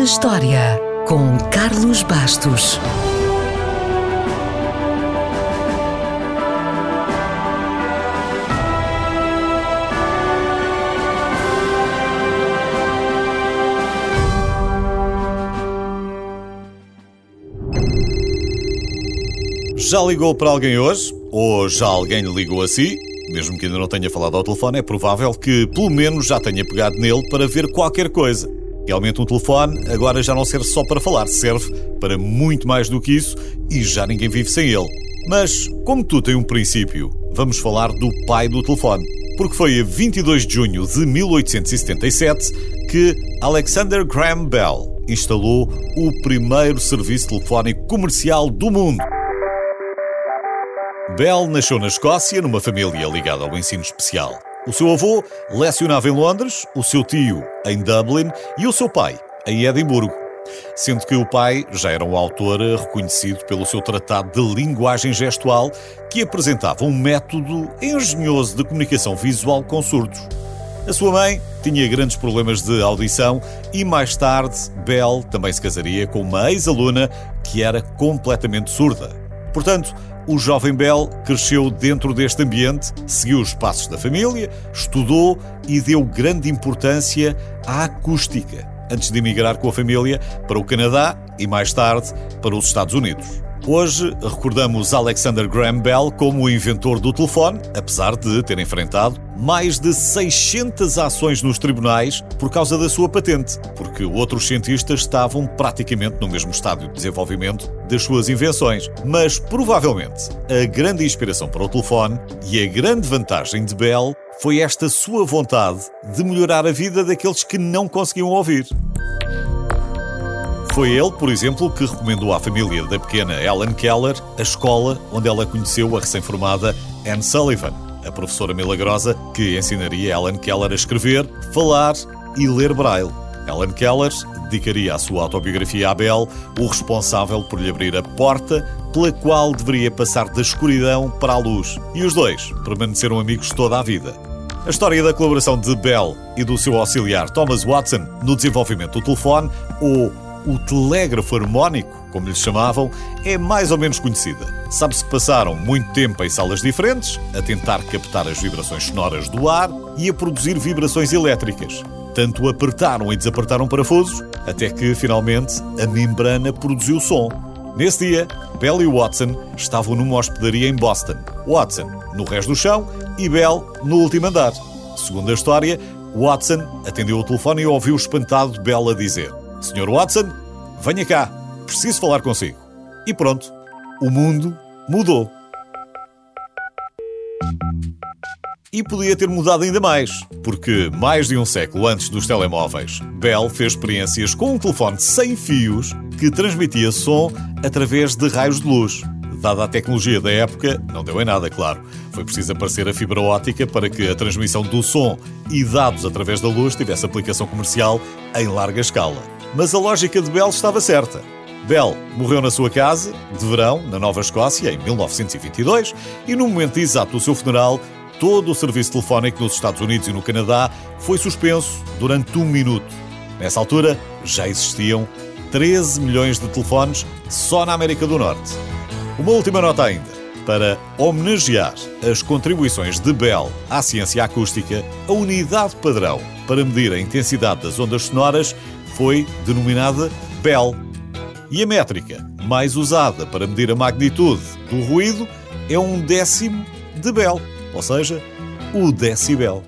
na História, com Carlos Bastos. Já ligou para alguém hoje? Ou já alguém lhe ligou a si? Mesmo que ainda não tenha falado ao telefone, é provável que pelo menos já tenha pegado nele para ver qualquer coisa. Realmente um telefone agora já não serve só para falar, serve para muito mais do que isso e já ninguém vive sem ele. Mas, como tudo tem um princípio, vamos falar do pai do telefone. Porque foi a 22 de junho de 1877 que Alexander Graham Bell instalou o primeiro serviço telefónico comercial do mundo. Bell nasceu na Escócia, numa família ligada ao ensino especial. O seu avô lecionava em Londres, o seu tio em Dublin e o seu pai em Edimburgo. Sendo que o pai já era um autor reconhecido pelo seu tratado de linguagem gestual, que apresentava um método engenhoso de comunicação visual com surdos. A sua mãe tinha grandes problemas de audição e mais tarde Bell também se casaria com uma ex-aluna que era completamente surda. Portanto, o jovem Bell cresceu dentro deste ambiente, seguiu os passos da família, estudou e deu grande importância à acústica, antes de emigrar com a família para o Canadá e mais tarde para os Estados Unidos. Hoje recordamos Alexander Graham Bell como o inventor do telefone, apesar de ter enfrentado mais de 600 ações nos tribunais por causa da sua patente, porque outros cientistas estavam praticamente no mesmo estádio de desenvolvimento das suas invenções. Mas provavelmente a grande inspiração para o telefone e a grande vantagem de Bell foi esta sua vontade de melhorar a vida daqueles que não conseguiam ouvir. Foi ele, por exemplo, que recomendou à família da pequena Ellen Keller a escola onde ela conheceu a recém-formada Anne Sullivan, a professora milagrosa que ensinaria Ellen Keller a escrever, falar e ler braille. Ellen Keller dedicaria a sua autobiografia a Bell, o responsável por lhe abrir a porta pela qual deveria passar da escuridão para a luz. E os dois permaneceram amigos toda a vida. A história da colaboração de Bell e do seu auxiliar Thomas Watson no desenvolvimento do telefone, ou o telégrafo harmónico, como lhe chamavam, é mais ou menos conhecida. Sabe-se que passaram muito tempo em salas diferentes, a tentar captar as vibrações sonoras do ar e a produzir vibrações elétricas. Tanto apertaram e desapertaram parafusos, até que, finalmente, a membrana produziu som. Nesse dia, Bell e Watson estavam numa hospedaria em Boston. Watson no resto do chão e Bell no último andar. Segundo a história, Watson atendeu o telefone e ouviu espantado Bell a dizer: Sr. Watson, venha cá, preciso falar consigo. E pronto, o mundo mudou. E podia ter mudado ainda mais, porque mais de um século antes dos telemóveis, Bell fez experiências com um telefone sem fios que transmitia som através de raios de luz. Dada a tecnologia da época, não deu em nada, claro. Foi preciso aparecer a fibra ótica para que a transmissão do som e dados através da luz tivesse aplicação comercial em larga escala. Mas a lógica de Bell estava certa. Bell morreu na sua casa, de verão, na Nova Escócia, em 1922, e no momento exato do seu funeral, todo o serviço telefónico nos Estados Unidos e no Canadá foi suspenso durante um minuto. Nessa altura, já existiam 13 milhões de telefones só na América do Norte. Uma última nota ainda. Para homenagear as contribuições de Bell à ciência acústica, a unidade padrão para medir a intensidade das ondas sonoras foi denominada Bell. E a métrica mais usada para medir a magnitude do ruído é um décimo de Bell, ou seja, o decibel.